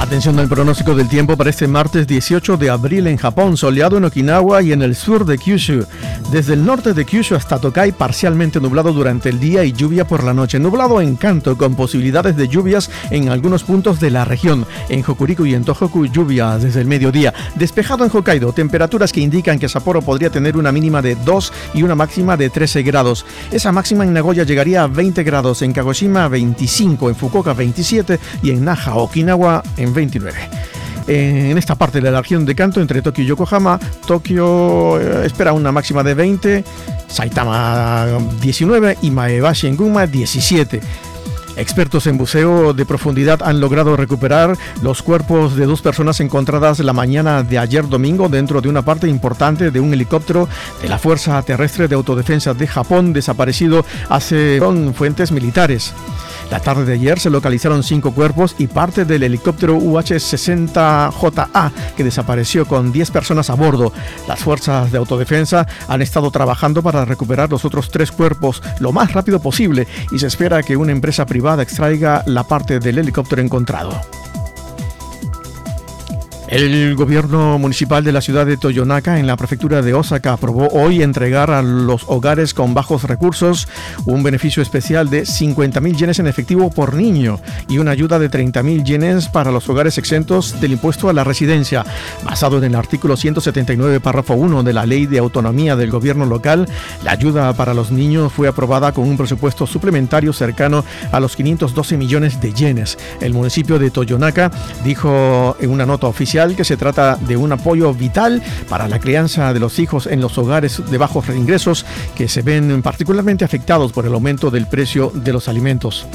Atención al pronóstico del tiempo para este martes 18 de abril en Japón, soleado en Okinawa y en el sur de Kyushu. Desde el norte de Kyushu hasta Tokai, parcialmente nublado durante el día y lluvia por la noche. Nublado en Kanto, con posibilidades de lluvias en algunos puntos de la región. En Hokuriku y en Tohoku, lluvia desde el mediodía. Despejado en Hokkaido, temperaturas que indican que Sapporo podría tener una mínima de 2 y una máxima de 13 grados. Esa máxima en Nagoya llegaría a 20 grados, en Kagoshima 25, en Fukuoka 27 y en Naha, Okinawa en 29. En esta parte de la región de Kanto, entre Tokio y Yokohama, Tokio eh, espera una máxima de 20, Saitama 19 y Maebashi en Gunma 17. Expertos en buceo de profundidad han logrado recuperar los cuerpos de dos personas encontradas la mañana de ayer domingo dentro de una parte importante de un helicóptero de la Fuerza Terrestre de Autodefensa de Japón desaparecido hace con fuentes militares. La tarde de ayer se localizaron cinco cuerpos y parte del helicóptero UH-60JA que desapareció con 10 personas a bordo. Las fuerzas de autodefensa han estado trabajando para recuperar los otros tres cuerpos lo más rápido posible y se espera que una empresa privada extraiga la parte del helicóptero encontrado. El gobierno municipal de la ciudad de Toyonaka, en la prefectura de Osaka, aprobó hoy entregar a los hogares con bajos recursos un beneficio especial de 50.000 yenes en efectivo por niño y una ayuda de 30.000 yenes para los hogares exentos del impuesto a la residencia. Basado en el artículo 179, párrafo 1 de la Ley de Autonomía del Gobierno Local, la ayuda para los niños fue aprobada con un presupuesto suplementario cercano a los 512 millones de yenes. El municipio de Toyonaka dijo en una nota oficial que se trata de un apoyo vital para la crianza de los hijos en los hogares de bajos ingresos que se ven particularmente afectados por el aumento del precio de los alimentos.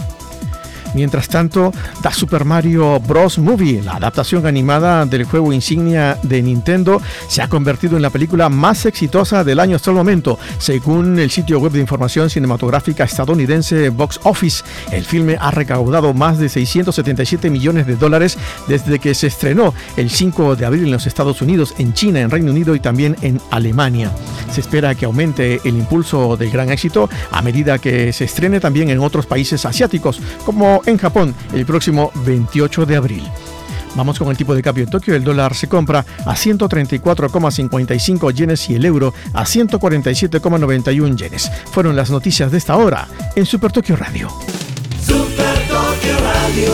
Mientras tanto, The Super Mario Bros. Movie, la adaptación animada del juego insignia de Nintendo, se ha convertido en la película más exitosa del año hasta el momento, según el sitio web de información cinematográfica estadounidense Box Office. El filme ha recaudado más de 677 millones de dólares desde que se estrenó el 5 de abril en los Estados Unidos, en China, en Reino Unido y también en Alemania. Se espera que aumente el impulso del gran éxito a medida que se estrene también en otros países asiáticos, como en Japón el próximo 28 de abril. Vamos con el tipo de cambio en Tokio. El dólar se compra a 134,55 yenes y el euro a 147,91 yenes. Fueron las noticias de esta hora en Super Tokio Radio. Super Tokio Radio,